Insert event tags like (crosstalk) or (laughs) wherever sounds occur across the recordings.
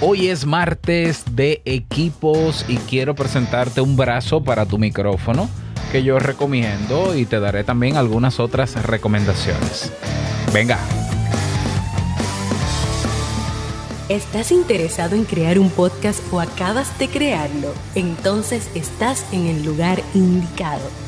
Hoy es martes de equipos y quiero presentarte un brazo para tu micrófono que yo recomiendo y te daré también algunas otras recomendaciones. Venga. ¿Estás interesado en crear un podcast o acabas de crearlo? Entonces estás en el lugar indicado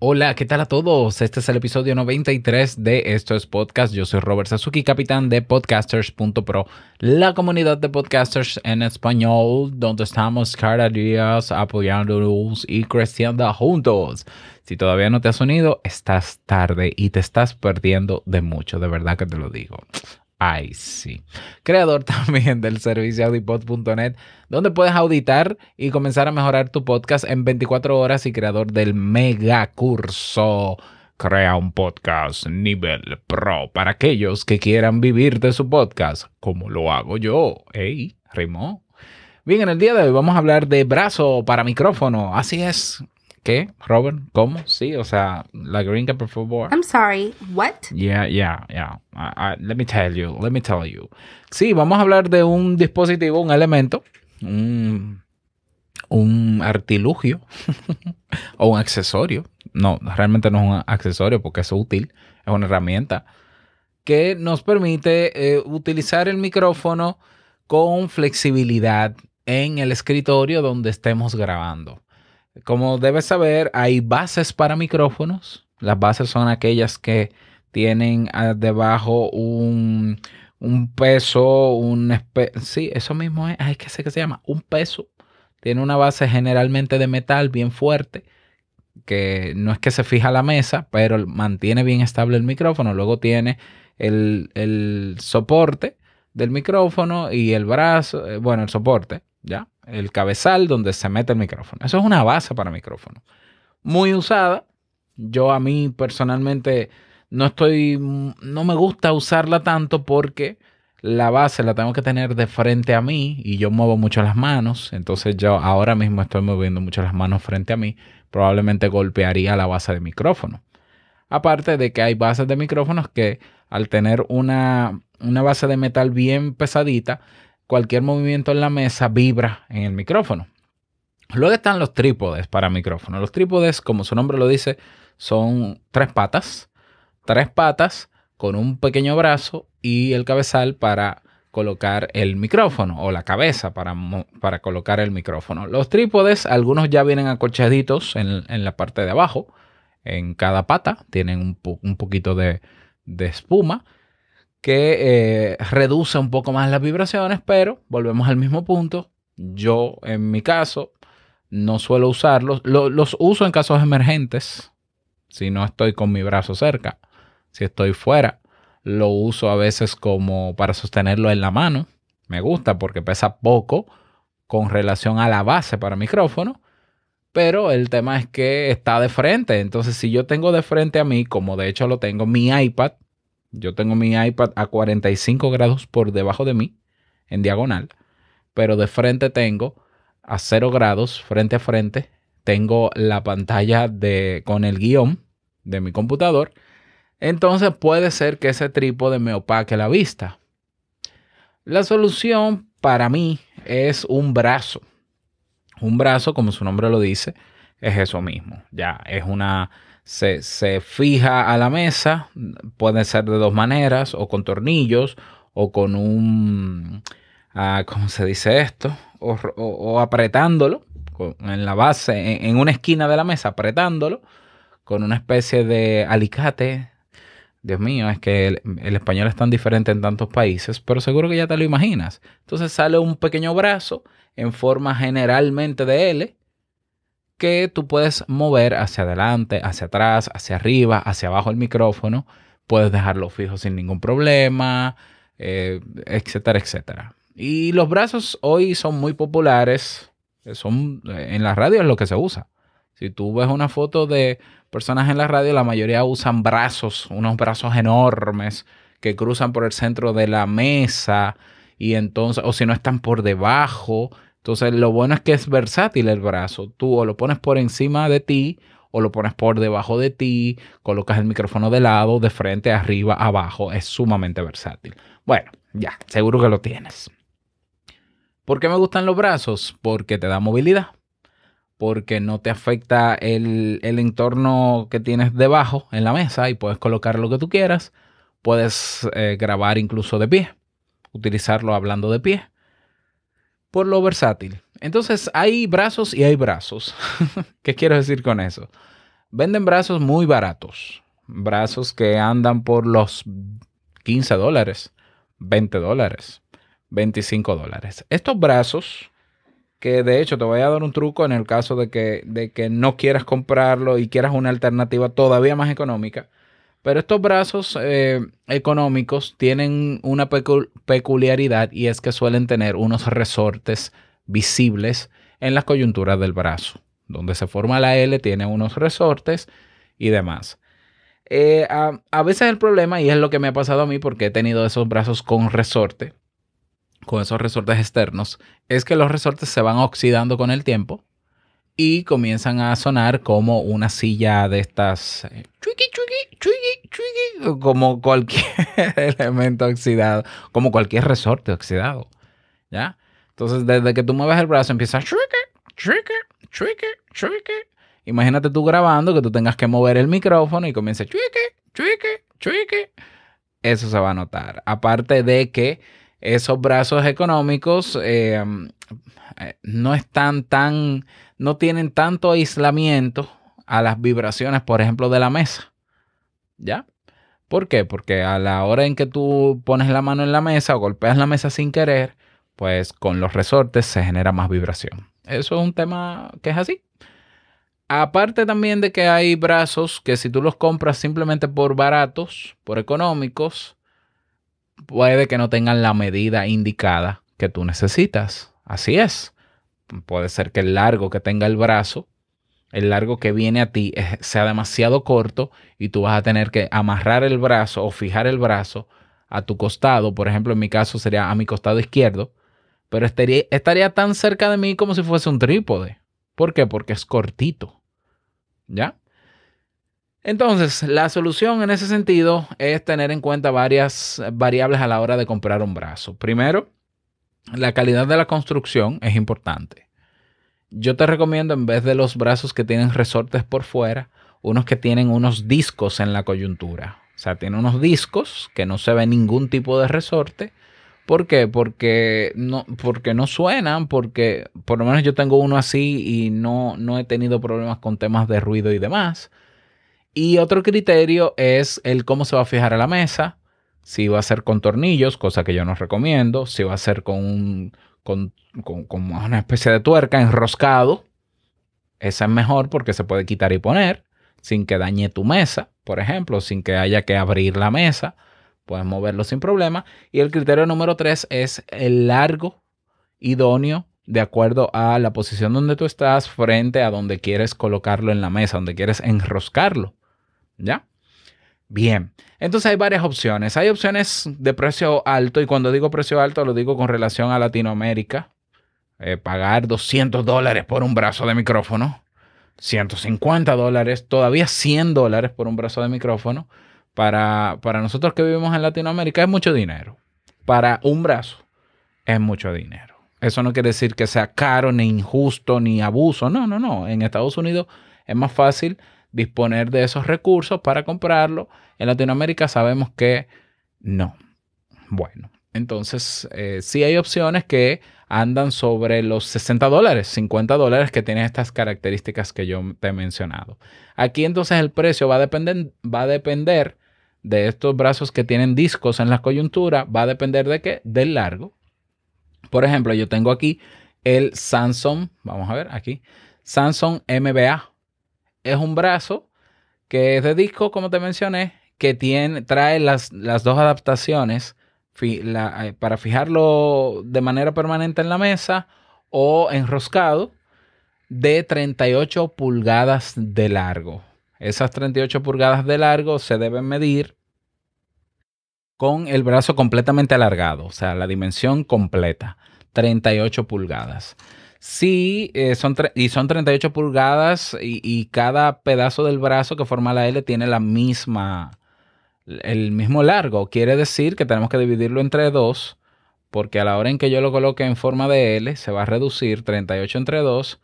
Hola, ¿qué tal a todos? Este es el episodio 93 de Esto es Podcast. Yo soy Robert Sasuki, capitán de podcasters.pro, la comunidad de podcasters en español, donde estamos cada día apoyándonos y creciendo juntos. Si todavía no te has unido, estás tarde y te estás perdiendo de mucho, de verdad que te lo digo. Ay, sí. Creador (laughs) también del servicio audipod.net, donde puedes auditar y comenzar a mejorar tu podcast en 24 horas y creador del mega curso. Crea un podcast nivel pro para aquellos que quieran vivir de su podcast, como lo hago yo. ¡Ey! Rimó. Bien, en el día de hoy vamos a hablar de brazo para micrófono. Así es, ¿Qué? Robert? ¿Cómo? Sí, o sea, la gringa, por favor. I'm sorry, what? Yeah, yeah, yeah. let me tell you, let me tell you. Sí, vamos a hablar de un dispositivo, un elemento, un, un artilugio (laughs) o un accesorio. No, realmente no es un accesorio porque es útil, es una herramienta que nos permite eh, utilizar el micrófono con flexibilidad en el escritorio donde estemos grabando. Como debes saber, hay bases para micrófonos. Las bases son aquellas que tienen ah, debajo un, peso, un... Sí, eso mismo es. Ay, ¿qué sé qué se llama? Un peso. Tiene una base generalmente de metal bien fuerte, que no es que se fija la mesa, pero mantiene bien estable el micrófono. Luego tiene el, el soporte del micrófono y el brazo, eh, bueno, el soporte, ¿ya? El cabezal donde se mete el micrófono. Eso es una base para micrófono. Muy usada. Yo a mí personalmente no estoy, no me gusta usarla tanto porque la base la tengo que tener de frente a mí y yo muevo mucho las manos. Entonces yo ahora mismo estoy moviendo mucho las manos frente a mí. Probablemente golpearía la base de micrófono. Aparte de que hay bases de micrófonos que al tener una, una base de metal bien pesadita, cualquier movimiento en la mesa vibra en el micrófono. Luego están los trípodes para micrófono. Los trípodes, como su nombre lo dice, son tres patas. Tres patas con un pequeño brazo y el cabezal para colocar el micrófono o la cabeza para, para colocar el micrófono. Los trípodes, algunos ya vienen acolchaditos en, en la parte de abajo, en cada pata, tienen un, un poquito de, de espuma que eh, reduce un poco más las vibraciones, pero volvemos al mismo punto. Yo, en mi caso, no suelo usarlos. los uso en casos emergentes, si no estoy con mi brazo cerca. Si estoy fuera, lo uso a veces como para sostenerlo en la mano. Me gusta porque pesa poco con relación a la base para micrófono. Pero el tema es que está de frente. Entonces, si yo tengo de frente a mí, como de hecho lo tengo, mi iPad, yo tengo mi iPad a 45 grados por debajo de mí, en diagonal, pero de frente tengo a 0 grados, frente a frente, tengo la pantalla de, con el guion de mi computador. Entonces puede ser que ese trípode me opaque la vista. La solución para mí es un brazo. Un brazo, como su nombre lo dice, es eso mismo. Ya es una se, fija a la mesa, puede ser de dos maneras, o con tornillos, o con un, ah, ¿cómo se dice esto? O, apretándolo en la base, en, una esquina de la mesa, apretándolo con una especie de alicate. Dios mío, es que el, el, español es tan diferente en tantos países, pero seguro que ya te lo imaginas. Entonces sale un pequeño brazo en forma generalmente de L que tú puedes mover hacia adelante, hacia atrás, hacia arriba, hacia abajo el micrófono. Puedes dejarlo fijo sin ningún problema, eh, etcétera, etcétera. Y los brazos hoy son muy populares. Son, en la radio es lo que se usa. Si tú ves una foto de personas en la radio, la mayoría usan brazos, unos brazos enormes que cruzan por el centro de la mesa y entonces, o si no están por debajo. Entonces, lo bueno es que es versátil el brazo. Tú o lo pones por encima de ti o lo pones por debajo de ti, colocas el micrófono de lado, de frente, arriba, abajo. Es sumamente versátil. Bueno, ya, seguro que lo tienes. ¿Por qué me gustan los brazos? Porque te da movilidad, porque no te afecta el, entorno que tienes debajo en la mesa y puedes colocar lo que tú quieras. Puedes eh, grabar incluso de pie, utilizarlo hablando de pie, por lo versátil. Entonces hay brazos y hay brazos. (laughs) ¿Qué quiero decir con eso? Venden brazos muy baratos, brazos que andan por los 15 dólares, 20 dólares, 25 dólares. Estos brazos, que de hecho te voy a dar un truco en el caso de que, de que no quieras comprarlo y quieras una alternativa todavía más económica, pero estos brazos eh, económicos tienen una peculiaridad y es que suelen tener unos resortes visibles en las coyunturas del brazo. Donde se forma la L tiene unos resortes y demás. Eh, a, a, veces el problema, y es lo que me ha pasado a mí porque he tenido esos brazos con resorte, con esos resortes externos, es que los resortes se van oxidando con el tiempo y comienzan a sonar como una silla de estas, eh, como cualquier (laughs) elemento oxidado, como cualquier resorte oxidado. ¿Ya? Entonces, desde que tú mueves el brazo, empieza a Imagínate tú grabando que tú tengas que mover el micrófono y comience Eso se va a notar. Aparte de que esos brazos económicos eh, eh, no están tan, no tienen tanto aislamiento a las vibraciones, por ejemplo, de la mesa. ¿Ya? ¿Por qué? Porque a la hora en que tú pones la mano en la mesa o golpeas la mesa sin querer, pues con los resortes se genera más vibración. Eso es un tema que es así. Aparte también de que hay brazos que si tú los compras simplemente por baratos, por económicos, puede que no tengan la medida indicada que tú necesitas. Así es. Puede ser que el largo que tenga el brazo, el largo que viene a ti, sea demasiado corto y tú vas a tener que amarrar el brazo o fijar el brazo a tu costado. Por ejemplo, en mi caso sería a mi costado izquierdo, pero estaría, estaría tan cerca de mí como si fuese un trípode. ¿Por qué? Porque es cortito. ¿Ya? Entonces, la solución en ese sentido es tener en cuenta varias variables a la hora de comprar un brazo. Primero, la calidad de la construcción es importante. Yo te recomiendo, en vez de los brazos que tienen resortes por fuera, unos que tienen unos discos en la coyuntura. O sea, tiene unos discos que no se ve ningún tipo de resorte. ¿Por qué? Porque no, porque no suenan, porque por lo menos yo tengo uno así y no, no he tenido problemas con temas de ruido y demás. Y otro criterio es el cómo se va a fijar a la mesa, si va a ser con tornillos, cosa que yo no recomiendo, si va a ser con, una especie de tuerca enroscado, esa es mejor porque se puede quitar y poner sin que dañe tu mesa, por ejemplo, sin que haya que abrir la mesa, puedes moverlo sin problema. Y el criterio número tres es el largo idóneo de acuerdo a la posición donde tú estás frente a donde quieres colocarlo en la mesa, donde quieres enroscarlo. ¿Ya? Bien, entonces hay varias opciones. Hay opciones de precio alto y cuando digo precio alto lo digo con relación a Latinoamérica. Eh, pagar 200 dólares por un brazo de micrófono, 150 dólares, todavía 100 dólares por un brazo de micrófono. Para, para nosotros que vivimos en Latinoamérica es mucho dinero. Para un brazo es mucho dinero. Eso no quiere decir que sea caro, ni injusto, ni abuso. No, no, no. En Estados Unidos es más fácil disponer de esos recursos para comprarlo. En Latinoamérica sabemos que no. Bueno, entonces eh, sí hay opciones que andan sobre los 60 dólares, 50 dólares que tienen estas características que yo te he mencionado. Aquí entonces el precio va a depender, va a depender de estos brazos que tienen discos en la coyuntura, va a depender de qué? Del largo. Por ejemplo, yo tengo aquí el Samsung, vamos a ver aquí, Samsung MBA es un brazo que es de disco, como te mencioné, que tiene, trae las, las dos adaptaciones eh, para fijarlo de manera permanente en la mesa o enroscado de 38 pulgadas de largo. Esas 38 pulgadas de largo se deben medir con el brazo completamente alargado, o sea, la dimensión completa, 38 pulgadas. Sí, eh, son y son 38 pulgadas y, cada pedazo del brazo que forma la L tiene la misma, el mismo largo. Quiere decir que tenemos que dividirlo entre dos, porque a la hora en que yo lo coloque en forma de L, se va a reducir 38 entre 2,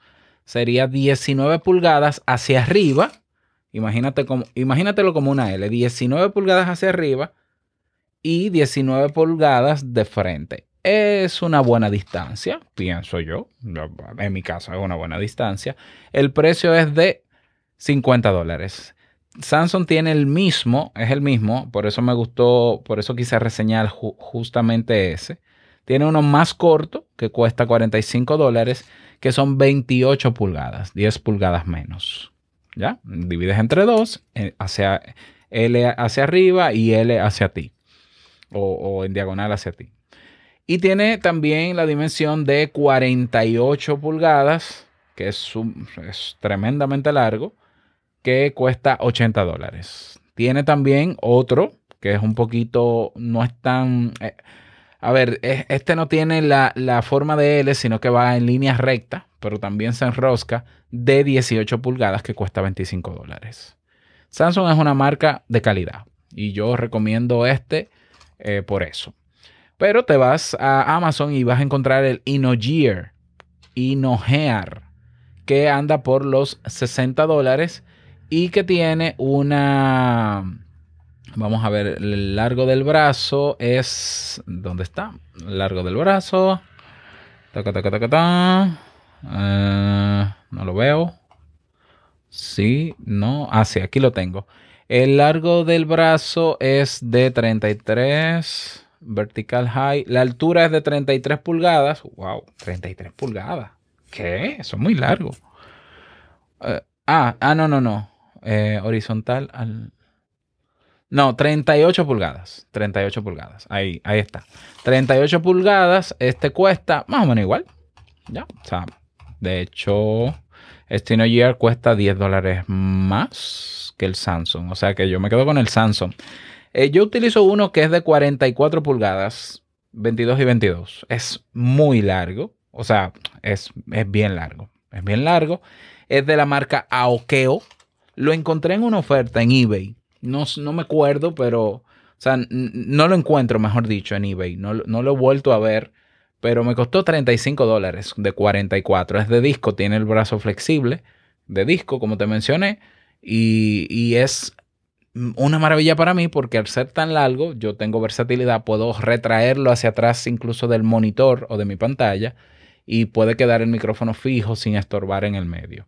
sería 19 pulgadas hacia arriba. Imagínate como, imagínatelo como una L, 19 pulgadas hacia arriba y 19 pulgadas de frente. Es una buena distancia, pienso yo. En mi caso es una buena distancia. El precio es de 50 dólares. Samsung tiene el mismo, es el mismo, por eso me gustó, por eso quise reseñar justamente ese. Tiene uno más corto que cuesta 45 dólares, que son 28 pulgadas, 10 pulgadas menos. ¿Ya? Divides entre dos, eh, hacia L hacia arriba y L hacia ti, o, en diagonal hacia ti. Y tiene también la dimensión de 48 pulgadas, que es, tremendamente largo que cuesta 80 dólares. Tiene también otro que es un poquito, no es tan... Eh, a ver, este no tiene la, forma de L, sino que va en línea recta, pero también se enrosca de 18 pulgadas que cuesta 25 dólares. Samsung es una marca de calidad y yo recomiendo este eh, por eso. Pero te vas a Amazon y vas a encontrar el InnoGear, InnoGear, que anda por los 60 dólares y que tiene una... Vamos a ver, el largo del brazo es... ¿Dónde está? Largo del brazo. Taca, taca, taca, taca. Eh, no lo veo. Sí, no. Ah, sí, aquí lo tengo. El largo del brazo es de 33 vertical high. La altura es de 33 pulgadas. Wow, 33 pulgadas. ¿Qué? Eso es muy largo. Eh, ah, ah, no, no, no. Eh, horizontal al... No, 38 pulgadas. 38 pulgadas. Ahí, ahí está. 38 pulgadas. Este cuesta más o menos igual. Ya. O de hecho, este No Year cuesta 10 dólares más que el Samsung. O sea que yo me quedo con el Samsung. Eh, yo utilizo uno que es de 44 pulgadas. 22 y 22. Es muy largo. O sea, es, es bien largo. Es bien largo. Es de la marca Aokeo. Lo encontré en una oferta en eBay. No, no me acuerdo, pero. O sea, no lo encuentro, mejor dicho, en eBay. No, no lo he vuelto a ver. Pero me costó 35 dólares de 44. Es de disco, tiene el brazo flexible. De disco, como te mencioné. Y, y es una maravilla para mí porque al ser tan largo, yo tengo versatilidad, puedo retraerlo hacia atrás incluso del monitor o de mi pantalla y puede quedar el micrófono fijo sin estorbar en el medio.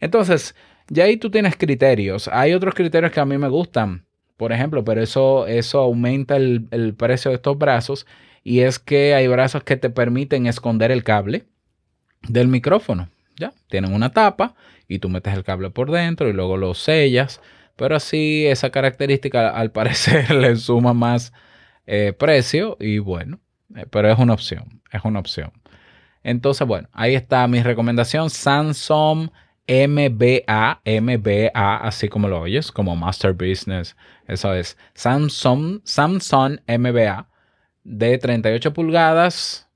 Entonces, ya ahí tú tienes criterios. Hay otros criterios que a mí me gustan, por ejemplo, pero eso, eso aumenta el, el precio de estos brazos y es que hay brazos que te permiten esconder el cable del micrófono. Ya, tienen una tapa y tú metes el cable por dentro y luego lo sellas. Pero así esa característica al parecer (laughs) le suma más eh, precio y bueno, eh, pero es una opción, es una opción. Entonces, bueno, ahí está mi recomendación. Samsung MBA, MBA, así como lo oyes, como Master Business. Eso es Samsung, Samsung MBA de 38 pulgadas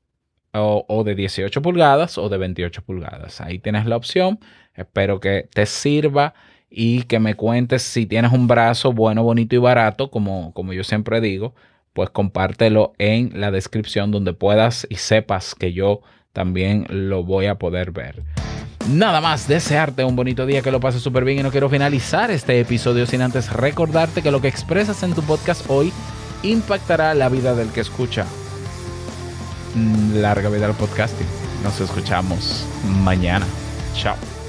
o, o, de 18 pulgadas o de 28 pulgadas. Ahí tienes la opción. Espero que te sirva y que me cuentes si tienes un brazo bueno, bonito y barato, como, como yo siempre digo, pues compártelo en la descripción donde puedas y sepas que yo también lo voy a poder ver. Nada más desearte un bonito día, que lo pases súper bien y no quiero finalizar este episodio sin antes recordarte que lo que expresas en tu podcast hoy impactará la vida del que escucha. Mm, larga vida al podcasting. Nos escuchamos mañana. Chao.